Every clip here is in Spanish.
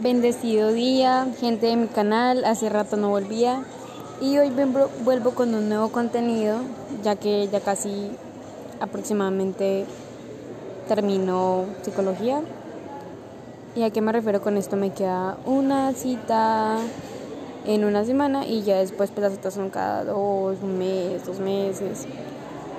Bendecido día, gente de mi canal, hace rato no volvía y hoy vuelvo con un nuevo contenido ya que ya casi aproximadamente termino psicología. ¿Y a qué me refiero con esto? Me queda una cita en una semana y ya después pues las citas son cada dos, un mes, dos meses,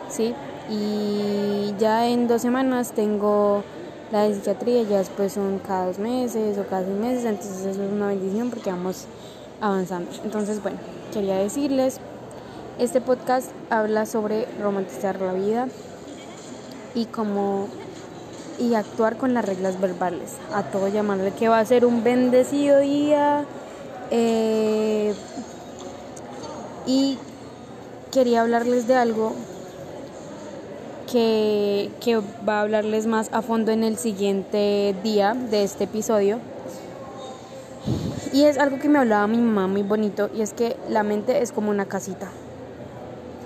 ¿sí? Y ya en dos semanas tengo la de psiquiatría ya después son cada dos meses o cada seis meses, entonces eso es una bendición porque vamos avanzando. Entonces, bueno, quería decirles, este podcast habla sobre romantizar la vida y cómo y actuar con las reglas verbales, a todo llamarle que va a ser un bendecido día. Eh, y quería hablarles de algo que, va a hablarles más a fondo en el siguiente día de este episodio. Y es algo que me hablaba mi mamá muy bonito y es que la mente es como una casita.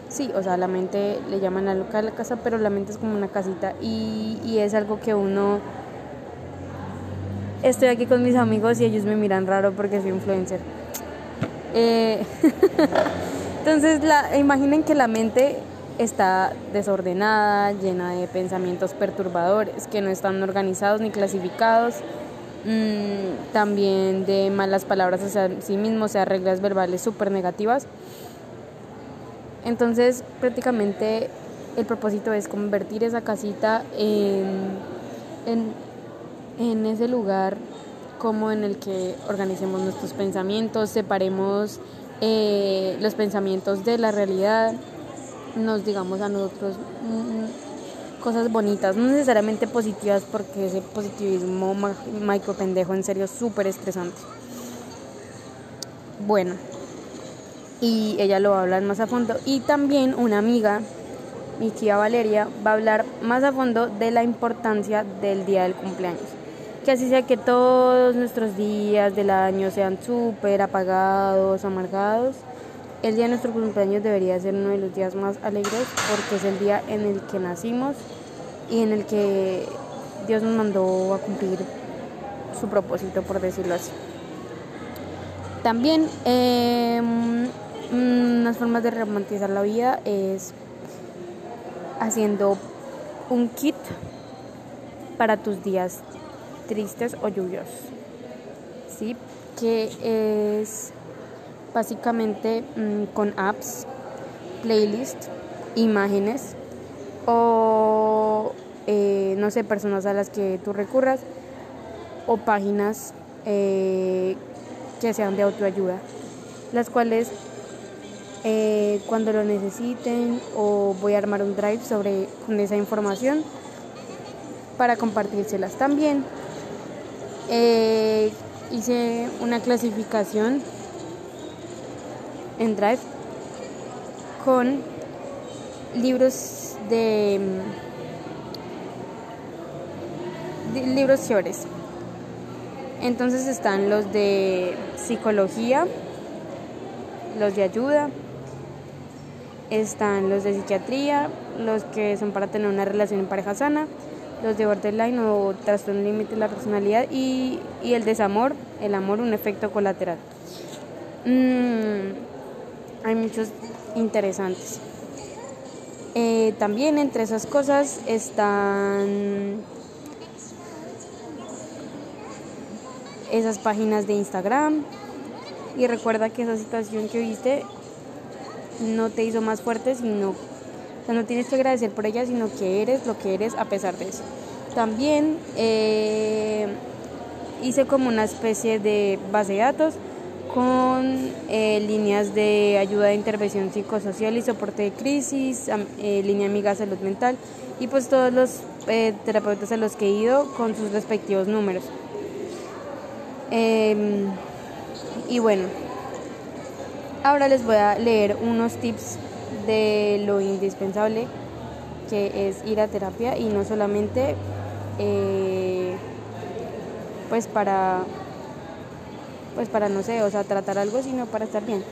Sí, o sea, la mente le llaman a loca de la casa, pero la mente es como una casita y, es algo que uno... Estoy aquí con mis amigos y ellos me miran raro porque soy influencer. Eh, entonces, la, imaginen que la mente está desordenada, llena de pensamientos perturbadores que no están organizados ni clasificados, mm, también de malas palabras hacia sí mismo, o sea, reglas verbales súper negativas. Entonces, prácticamente el propósito es convertir esa casita en, en, ese lugar como en el que organicemos nuestros pensamientos, separemos eh, los pensamientos de la realidad nos digamos a nosotros mm, cosas bonitas, no necesariamente positivas porque ese positivismo micro pendejo en serio súper estresante. Bueno, y ella lo va a hablar más a fondo. Y también una amiga, mi tía Valeria, va a hablar más a fondo de la importancia del día del cumpleaños. Que así sea que todos nuestros días del año sean súper apagados, amargados el día de nuestro cumpleaños debería ser uno de los días más alegres porque es el día en el que nacimos y en el que Dios nos mandó a cumplir su propósito, por decirlo así. También em, unas formas de romantizar la vida es haciendo un kit para tus días tristes o lluviosos. ¿Sí? Que es básicamente mm, con apps, playlists, imágenes o eh, no sé, personas a las que tú recurras o páginas eh, que sean de autoayuda, las cuales eh, cuando lo necesiten o voy a armar un drive sobre con esa información para compartírselas también. hice una clasificación en Drive con libros de, libros chéveres. Entonces están los de psicología, los de ayuda, están los de psiquiatría, los que son para tener una relación en pareja sana, los de borderline o trastorno límite de la personalidad y, el desamor, el amor, un efecto colateral. Mm, hay muchos interesantes. Eh, también entre esas cosas están esas páginas de Instagram y recuerda que esa situación que viste no te hizo más fuerte, sino no tienes que agradecer por ella, sino que eres lo que eres a pesar de eso. También eh, hice como una especie de base de datos con eh, líneas de ayuda de intervención psicosocial y soporte de crisis, eh, línea amiga salud mental y pues todos los eh, terapeutas a los que he ido con sus respectivos números. Em, y bueno, ahora les voy a leer unos tips de lo indispensable que es ir a terapia y no solamente pues para pues para no sé, o sea, tratar algo, sino para estar bien.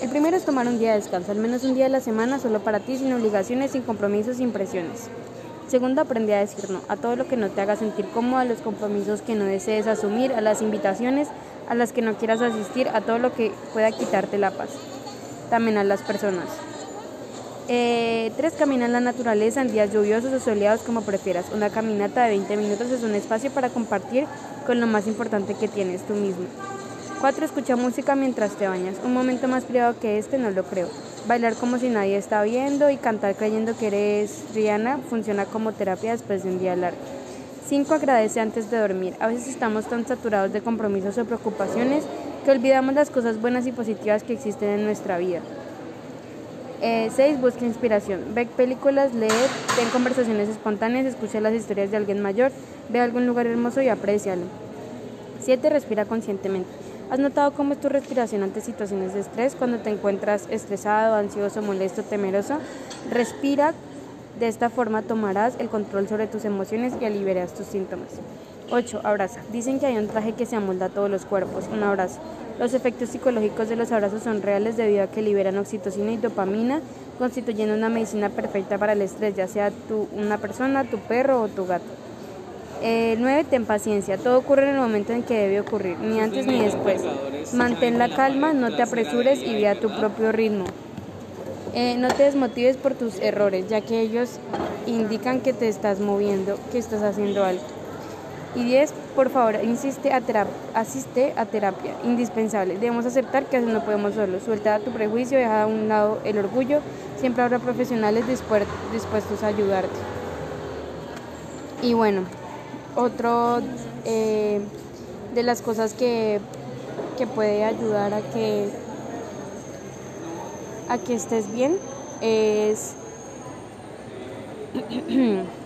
El primero es tomar un día de descanso, al menos un día de la semana solo para ti, sin obligaciones, sin compromisos, sin presiones. Segundo, aprende a decir no a todo lo que no te haga sentir cómodo, a los compromisos que no desees asumir, a las invitaciones a las que no quieras asistir, a todo lo que pueda quitarte la paz. También a las personas. Eh, tres, camina en la naturaleza en días lluviosos o soleados como prefieras. Una caminata de 20 minutos es un espacio para compartir con lo más importante que tienes tú mismo. 4. Escucha música mientras te bañas. Un momento más privado que este no lo creo. Bailar como si nadie está viendo y cantar creyendo que eres Rihanna funciona como terapia después de un día largo. 5. Agradece antes de dormir. A veces estamos tan saturados de compromisos o preocupaciones que olvidamos las cosas buenas y positivas que existen en nuestra vida. 6. Eh, busca inspiración. Ve películas, lee, ten conversaciones espontáneas, escucha las historias de alguien mayor, ve algún lugar hermoso y aprécialo. 7. Respira conscientemente. ¿Has notado cómo es tu respiración ante situaciones de estrés? Cuando te encuentras estresado, ansioso, molesto, temeroso, respira. De esta forma tomarás el control sobre tus emociones y aliviarás tus síntomas. 8. Abraza. Dicen que hay un traje que se amolda a todos los cuerpos. Un abrazo. Los efectos psicológicos de los abrazos son reales debido a que liberan oxitocina y dopamina, constituyendo una medicina perfecta para el estrés, ya sea tú, una persona, tu perro o tu gato. Eh, 9. Ten paciencia. Todo ocurre en el momento en que debe ocurrir, ni antes ni después. Mantén la calma, no te apresures y ve a tu propio ritmo. Eh, no te desmotives por tus errores, ya que ellos indican que te estás moviendo, que estás haciendo algo. Y 10. Por favor, insiste a asiste a terapia, indispensable. Debemos aceptar que no podemos solo. Suelta tu prejuicio, deja a un lado el orgullo. Siempre habrá profesionales dispuestos a ayudarte. Y bueno, otro eh, de las cosas que, puede ayudar a que, a que estés bien es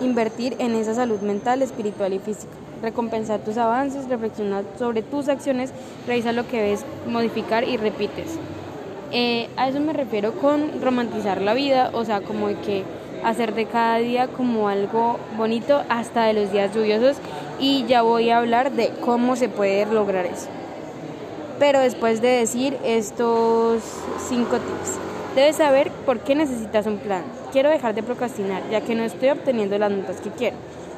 invertir en esa salud mental, espiritual y física. Recompensar tus avances, reflexionar sobre tus acciones, revisar lo que ves, modificar y repites. Eh, a eso me refiero con romantizar la vida, o sea, como que hacer de cada día como algo bonito hasta de los días lluviosos y ya voy a hablar de cómo se puede lograr eso. Pero después de decir estos cinco tips, debes saber por qué necesitas un plan. Quiero dejar de procrastinar, ya que no estoy obteniendo las notas que quiero.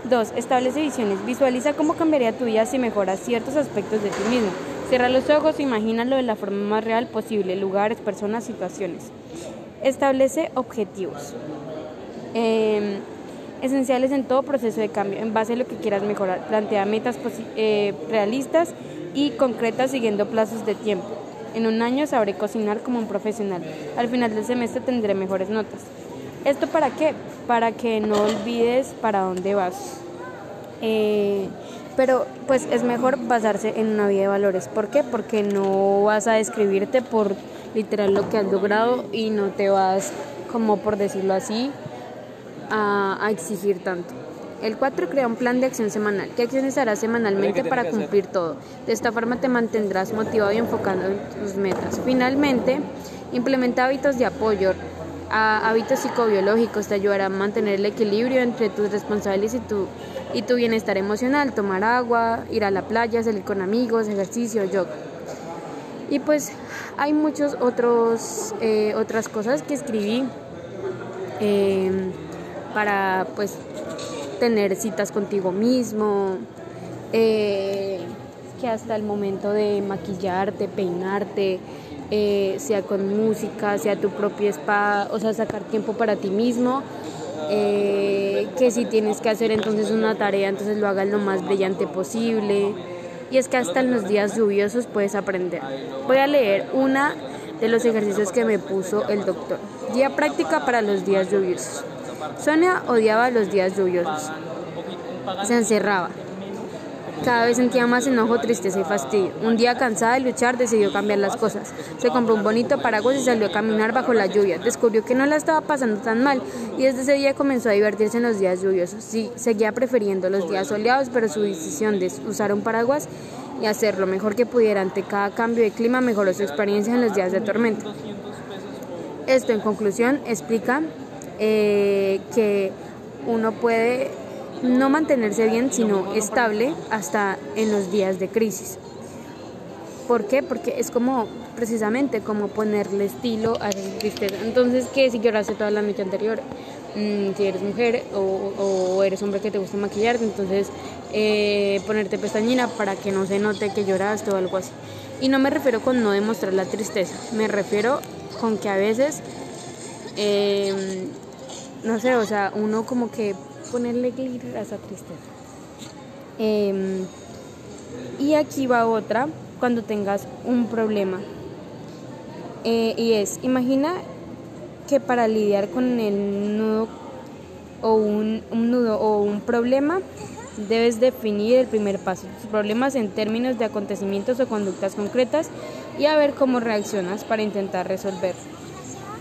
2. Establece visiones. Visualiza cómo cambiaría tu vida si mejoras ciertos aspectos de ti mismo. Cierra los ojos e imagínalo de la forma más real posible, lugares, personas, situaciones. Establece objetivos. Em, esenciales en todo proceso de cambio, en base a lo que quieras mejorar. Plantea metas eh, realistas y concretas siguiendo plazos de tiempo. En un año sabré cocinar como un profesional. Al final del semestre tendré mejores notas. ¿Esto para qué? Para que no olvides para dónde vas. Eh, pero pues es mejor basarse en una vida de valores. ¿Por qué? Porque no vas a describirte por literal lo que has logrado y no te vas, como por decirlo así, a, exigir tanto. El 4 crea un plan de acción semanal. ¿Qué acciones harás semanalmente para cumplir todo? De esta forma te mantendrás motivado y enfocando en tus metas. Finalmente, implementa hábitos de apoyo. A hábitos psicobiológicos te ayudará a mantener el equilibrio entre tus responsabilidades y tu, y tu bienestar emocional. Tomar agua, ir a la playa, salir con amigos, ejercicio, yoga. Y pues hay otros eh, otras cosas que escribí. Eh, para pues tener citas contigo mismo, eh, que hasta el momento de maquillarte, peinarte, eh, sea con música, sea tu propio spa, o sea, sacar tiempo para ti mismo, eh, que si tienes que hacer entonces una tarea, entonces lo hagas lo más brillante posible. Y es que hasta en los días lluviosos puedes aprender. Voy a leer una de los ejercicios que me puso el doctor. Guía práctica para los días lluviosos. Sonia odiaba los días lluviosos. Se encerraba. Cada vez sentía más enojo, tristeza y fastidio. Un día cansada de luchar decidió cambiar las cosas. Se compró un bonito paraguas y salió a caminar bajo la lluvia. Descubrió que no la estaba pasando tan mal y desde ese día comenzó a divertirse en los días lluviosos. Sí, seguía prefiriendo los días soleados, pero su decisión de usar un paraguas y hacer lo mejor que pudiera ante cada cambio de clima mejoró su experiencia en los días de tormenta. Esto, en conclusión, explica eh, que uno puede no mantenerse bien, sino estable hasta en los días de crisis. ¿Por qué? Porque es como precisamente como ponerle estilo a la tristeza. Entonces, ¿qué si lloraste toda la noche anterior? mm, si eres mujer o, eres hombre que te gusta maquillarte, entonces eh, ponerte pestañina para que no se note que lloraste o algo así. Y no me refiero con no demostrar la tristeza, me refiero con que a veces, em, no sé, o sea, uno como que ponerle glitter a esa tristeza. Em, y aquí va otra, cuando tengas un problema. Eh, y es, imagina que para lidiar con el nudo o un, nudo o un problema, debes definir el primer paso, tus problemas en términos de acontecimientos o conductas concretas y a ver cómo reaccionas para intentar resolver.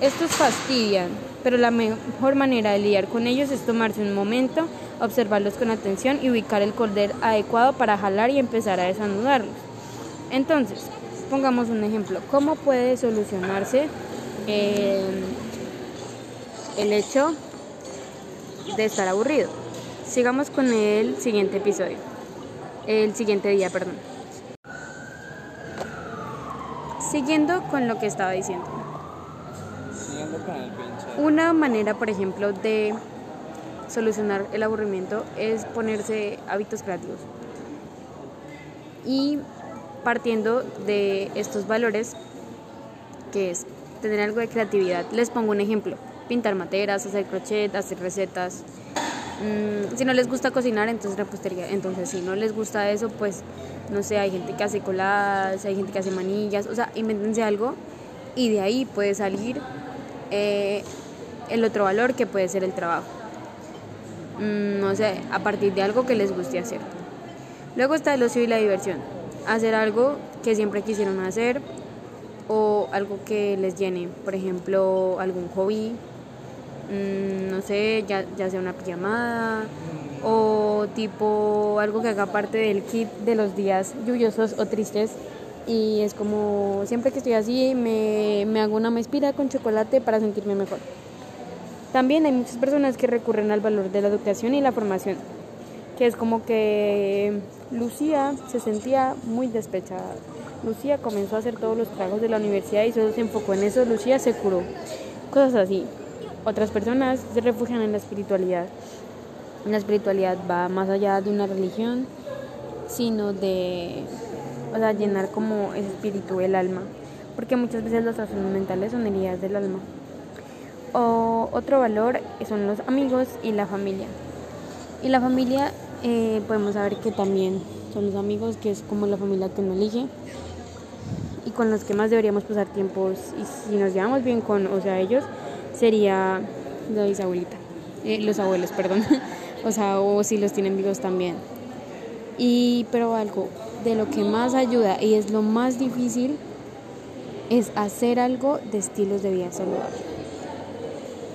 Estos fastidian, pero la mejor manera de lidiar con ellos es tomarse un momento, observarlos con atención y ubicar el cordel adecuado para jalar y empezar a desanudarlos. Entonces, pongamos un ejemplo. ¿Cómo puede solucionarse eh, el hecho de estar aburrido? Sigamos con el siguiente episodio. El siguiente día, perdón. Siguiendo con lo que estaba diciendo. Una manera, por ejemplo, de solucionar el aburrimiento es ponerse hábitos creativos. Y partiendo de estos valores, que es tener algo de creatividad, les pongo un ejemplo. Pintar materas, hacer crochet, hacer recetas. Mm, si no les gusta cocinar, entonces repostería. Entonces, si no les gusta eso, pues, no sé, hay gente que hace coladas, hay gente que hace manillas. O sea, invéntense algo y de ahí puede salir eh, el otro valor que puede ser el trabajo. Mm, no sé, a partir de algo que les guste hacer. Luego está el ocio y la diversión. Hacer algo que siempre quisieron hacer o algo que les llene. Por ejemplo, algún hobby, mm, no sé, ya, ya sea una pijamada o tipo algo que haga parte del kit de los días lluviosos o tristes. Y es como siempre que estoy así me, me hago una mespira con chocolate para sentirme mejor. También hay muchas personas que recurren al valor de la educación y la formación, que es como que Lucía se sentía muy despechada. Lucía comenzó a hacer todos los trabajos de la universidad y solo se enfocó en eso. Lucía se curó. Cosas así. Otras personas se refugian en la espiritualidad. La espiritualidad va más allá de una religión, sino de o sea, llenar como ese espíritu, el alma. Porque muchas veces los trastornos mentales son heridas del alma. O otro valor son los amigos y la familia. Y la familia eh, podemos saber que también son los amigos, que es como la familia que uno elige y con los que más deberíamos pasar tiempos y si nos llevamos bien con, o sea, ellos, sería la bisabuelita, eh, los abuelos, perdón, o sea, o si los tienen vivos también. Y, pero algo de lo que más ayuda y es lo más difícil es hacer algo de estilos de vida saludable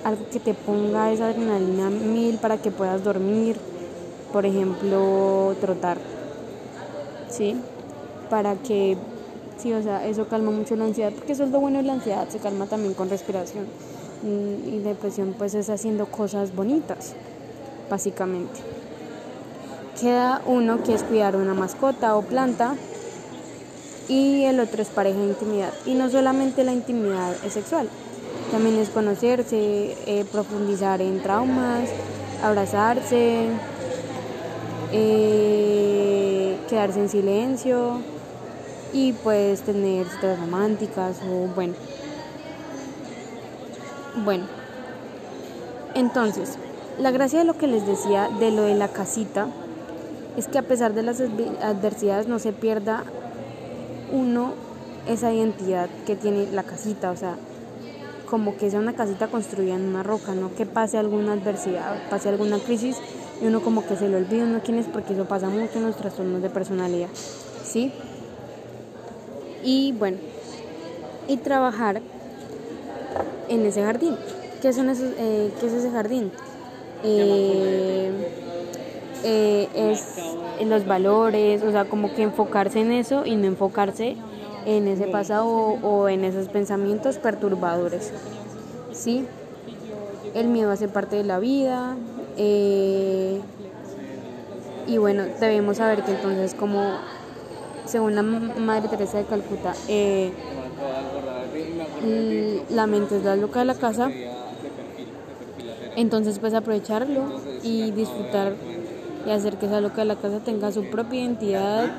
algo que te ponga esa adrenalina mil para que puedas dormir, por ejemplo, trotar, ¿sí? Para que, sí, o sea, eso calma mucho la ansiedad, porque eso es lo bueno de la ansiedad, se calma también con respiración. Mm, y depresión pues es haciendo cosas bonitas, básicamente. Queda uno que es cuidar una mascota o planta y el otro es pareja de intimidad. Y no solamente la intimidad es sexual, también es conocerse, eh, profundizar en traumas, abrazarse, eh, quedarse en silencio y pues tener citas románticas o bueno. Bueno, entonces, la gracia de lo que les decía de lo de la casita es que a pesar de las adversidades no se pierda uno esa identidad que tiene la casita, o sea, como que sea una casita construida en una roca, no que pase alguna adversidad, pase alguna crisis y uno como que se lo olvida uno quién es porque eso pasa mucho en los trastornos de personalidad, ¿sí? Y bueno, y trabajar en ese jardín. ¿Qué, son esos, eh, ¿qué es ese jardín? Eh, eh, es en los valores, o sea, como que enfocarse en eso y no enfocarse en ese pasado o en esos pensamientos perturbadores. ¿Sí? El miedo hace parte de la vida. Eh, y bueno, debemos saber que entonces como según la Madre Teresa de Calcuta, eh, la mente es la loca de la casa Entonces pues aprovecharlo y disfrutar y hacer que esa loca de la casa tenga su propia identidad.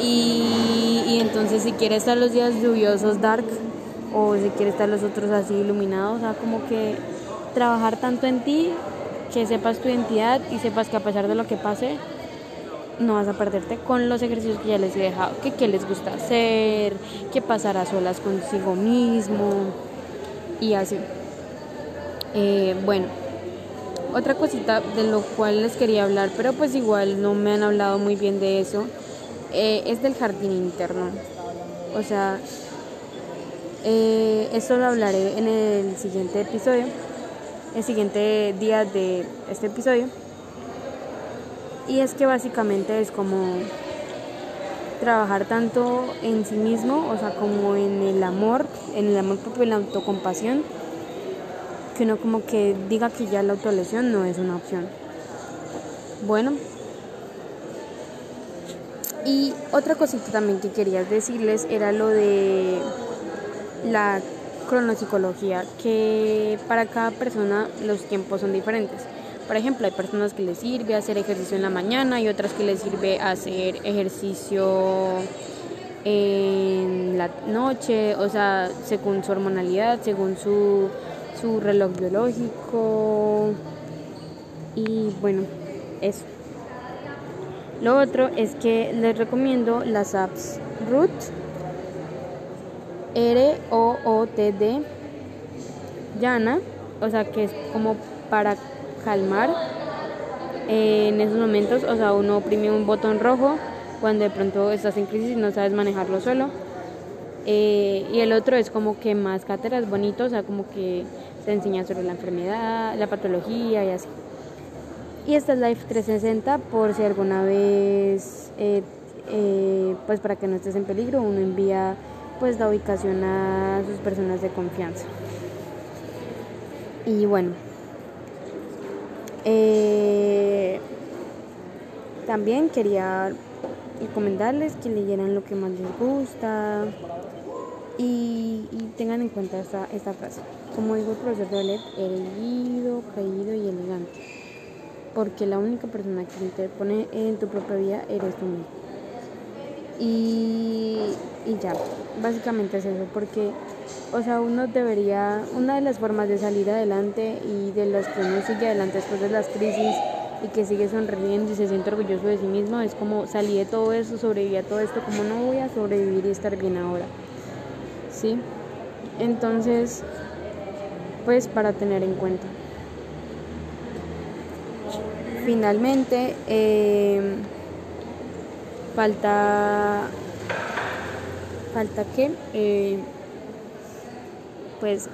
Y, y entonces si quiere estar los días lluviosos dark o si quiere estar los otros así iluminados, o sea, como que trabajar tanto en ti que sepas tu identidad y sepas que a pesar de lo que pase, no vas a perderte con los ejercicios que ya les he dejado, que qué les gusta hacer, que pasar a solas consigo mismo y así. Eh, bueno, otra cosita de lo cual les quería hablar, pero pues igual no me han hablado muy bien de eso, eh, es del jardín interno. O sea, eh, esto lo hablaré en el siguiente episodio, el siguiente día de este episodio. Y es que básicamente es como trabajar tanto en sí mismo, o sea, como en el amor, en el amor propio y la autocompasión, que uno como que diga que ya la autolesión no es una opción. Bueno. Y otra cosita también que quería decirles era lo de la cronopsicología, que para cada persona los tiempos son diferentes. Por ejemplo, hay personas que les sirve hacer ejercicio en la mañana y otras que les sirve hacer ejercicio en la noche, o sea, según su hormonalidad, según su, su reloj biológico. Y bueno, eso. Lo otro es que les recomiendo las apps Root, R-O-O-T-D, Yana, o sea que es como para calmar en esos momentos, o sea, uno oprime un botón rojo cuando de pronto estás en crisis y no sabes manejarlo solo. Eh, y el otro es como que más cátedras bonito, o sea, como que te enseña sobre la enfermedad, la patología y así. Y esta es Life 360 por si alguna vez, eh, eh, pues para que no estés en peligro, uno envía pues la ubicación a sus personas de confianza. Y bueno, eh, también quería recomendarles que leyeran lo que más les gusta y, tengan en cuenta esta, esta frase. Como dijo el profesor Dolet, erguido, caído y elegante. Porque la única persona que te pone en tu propia vida eres tú mismo. Y, y ya, básicamente es eso, porque o sea, uno debería, una de las formas de salir adelante y de las que uno sigue adelante después de las crisis y que sigue sonriendo y se siente orgulloso de sí mismo, es como salí de todo eso, sobreviví a todo esto, como no voy a sobrevivir y estar bien ahora. ¿Sí? Entonces, pues para tener en cuenta. Finalmente, eh, falta, falta que... Eh, pues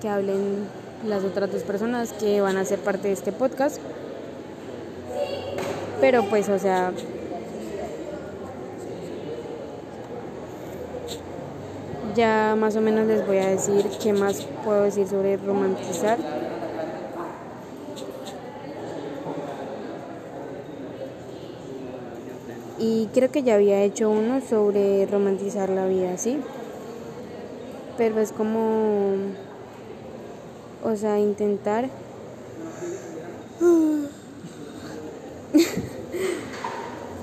que hablen las otras dos personas que van a ser parte de este podcast. Pero pues, o sea, ya más o menos les voy a decir qué más puedo decir sobre romantizar. Y creo que ya había hecho uno sobre romantizar la vida, ¿sí? pero es como, o sea, intentar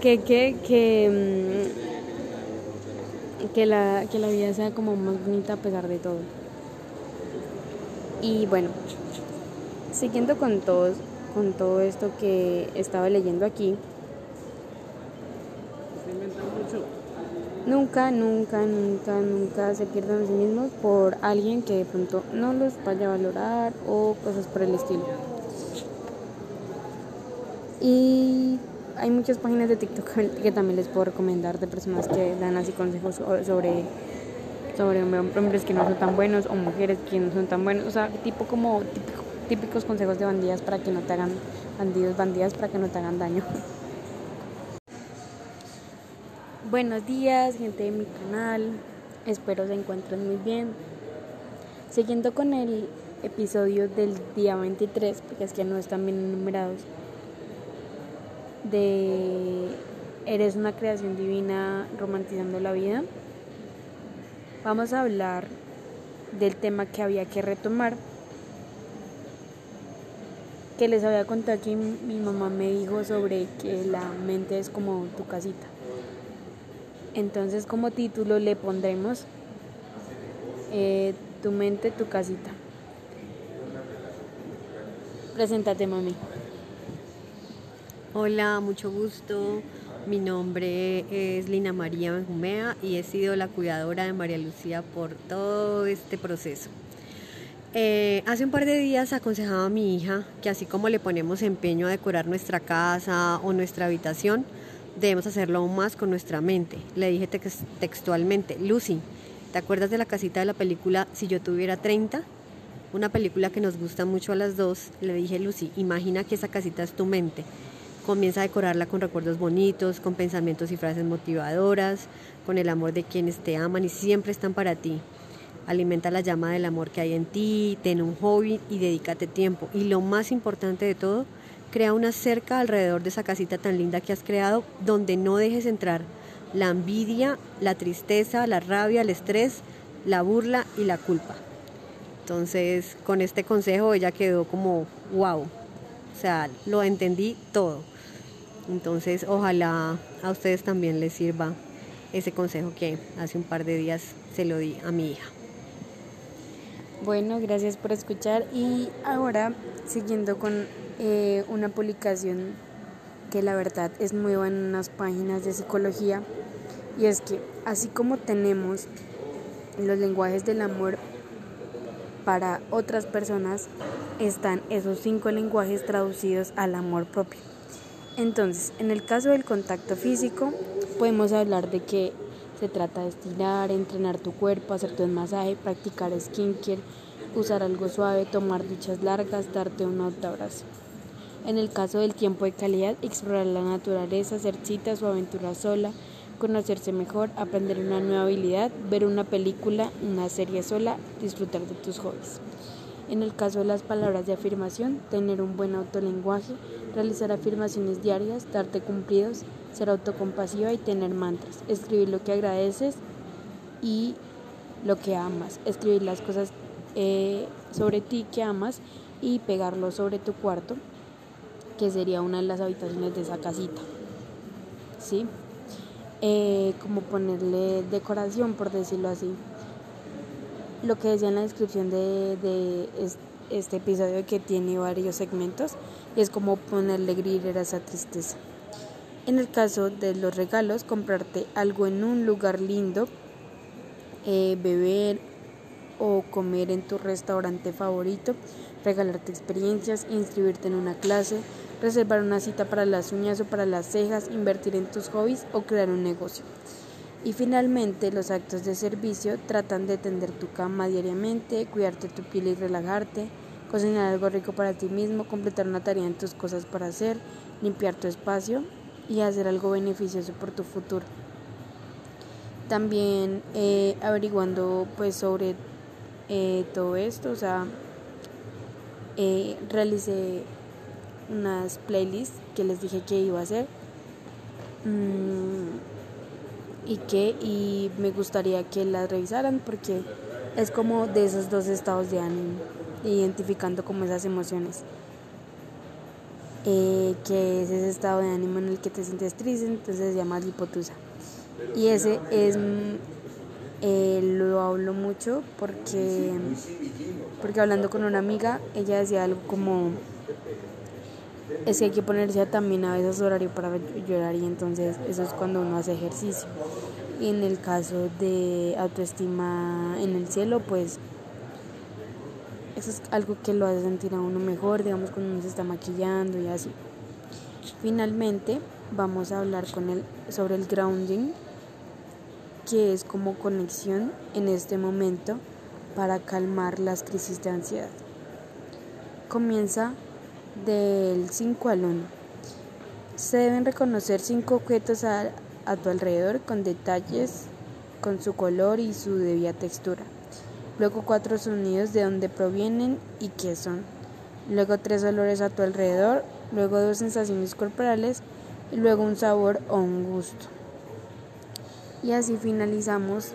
que, que, que, que, la, que la vida sea como más bonita a pesar de todo. Y bueno, siguiendo con todos, con todo esto que estaba leyendo aquí, Nunca, nunca, nunca, nunca se pierdan a sí mismos por alguien que de pronto no los vaya a valorar o cosas por el estilo. Y hay muchas páginas de TikTok que también les puedo recomendar de personas que dan así consejos sobre, sobre hombres que no son tan buenos o mujeres que no son tan buenos. O sea, tipo como típicos consejos de bandidas para que no te hagan, bandidos, bandidas para que no te hagan daño. Buenos días, gente de mi canal. Espero se encuentren muy bien. Siguiendo con el episodio del día 23, porque es que no están bien enumerados, de Eres una creación divina romantizando la vida. Vamos a hablar del tema que había que retomar que les había contado que mi mamá me dijo sobre que la mente es como tu casita. Entonces como título le pondremos eh, Tu mente, tu casita. Preséntate, mami. Hola, mucho gusto. Mi nombre es Lina María Benjumea y he sido la cuidadora de María Lucía por todo este proceso. Eh, hace un par de días aconsejaba a mi hija que así como le ponemos empeño a decorar nuestra casa o nuestra habitación, debemos hacerlo aún más con nuestra mente. Le dije textualmente, Lucy, ¿te acuerdas de la casita de la película Si yo tuviera 30? Una película que nos gusta mucho a las dos. Le dije, Lucy, imagina que esa casita es tu mente. Comienza a decorarla con recuerdos bonitos, con pensamientos y frases motivadoras, con el amor de quienes te aman y siempre están para ti alimenta la llama del amor que hay en ti, ten un hobby y dedícate tiempo. Y lo más importante de todo, crea una cerca alrededor de esa casita tan linda que has creado donde no dejes entrar la envidia, la tristeza, la rabia, el estrés, la burla y la culpa. Entonces, con este consejo ella quedó como, wow, o sea, lo entendí todo. Entonces, ojalá a ustedes también les sirva ese consejo que hace un par de días se lo di a mi hija. Bueno, gracias por escuchar y ahora siguiendo con eh, una publicación que la verdad es nueva en unas páginas de psicología y es que así como tenemos los lenguajes del amor para otras personas, están esos cinco lenguajes traducidos al amor propio. Entonces, en el caso del contacto físico, podemos hablar de que se trata de estirar, entrenar tu cuerpo, hacerte un masaje, practicar skincare, usar algo suave, tomar duchas largas, darte un abrazo. En el caso del tiempo de calidad, explorar la naturaleza, hacer citas o aventuras sola, conocerse mejor, aprender una nueva habilidad, ver una película, una serie sola, disfrutar de tus hobbies. En el caso de las palabras de afirmación, tener un buen autolenguaje, realizar afirmaciones diarias, darte cumplidos, ser autocompasiva y tener mantras, escribir lo que agradeces y lo que amas, escribir las cosas eh, sobre ti que amas y pegarlo sobre tu cuarto, que sería una de las habitaciones de esa casita. ¿Sí? Eh, como ponerle decoración, por decirlo así. Lo que decía en la descripción de, de este episodio que tiene varios segmentos, es como ponerle griller a esa tristeza. En el caso de los regalos, comprarte algo en un lugar lindo, eh, beber o comer en tu restaurante favorito, regalarte experiencias, inscribirte en una clase, reservar una cita para las uñas o para las cejas, invertir en tus hobbies o crear un negocio. Y finalmente, los actos de servicio tratan de tender tu cama diariamente, cuidarte tu piel y relajarte, cocinar algo rico para ti mismo, completar una tarea en tus cosas para hacer, limpiar tu espacio, y hacer algo beneficioso por tu futuro. También eh, averiguando pues sobre eh, todo esto, o sea, eh, realicé unas playlists que les dije que iba a hacer mm, y que y me gustaría que las revisaran porque es como de esos dos estados de ánimo, identificando como esas emociones. Eh, que es ese estado de ánimo en el que te sientes triste, entonces se llama lipotusa. Y ese es, mm, eh, lo hablo mucho porque, porque hablando con una amiga, ella decía algo como, es que hay que ponerse también a veces horario para llorar y entonces eso es cuando uno hace ejercicio. Y en el caso de autoestima en el cielo, pues eso es algo que lo hace sentir a uno mejor, digamos, cuando uno se está maquillando y así. Finalmente, vamos a hablar con él sobre el grounding, que es como conexión en este momento para calmar las crisis de ansiedad. Comienza del 5 al 1. Se deben reconocer cinco objetos a, a tu alrededor con detalles, con su color y su debida textura luego cuatro sonidos de dónde provienen y qué son, luego tres olores a tu alrededor, luego dos sensaciones corporales y luego un sabor o un gusto. Y así finalizamos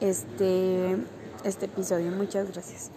este, este episodio. Muchas gracias.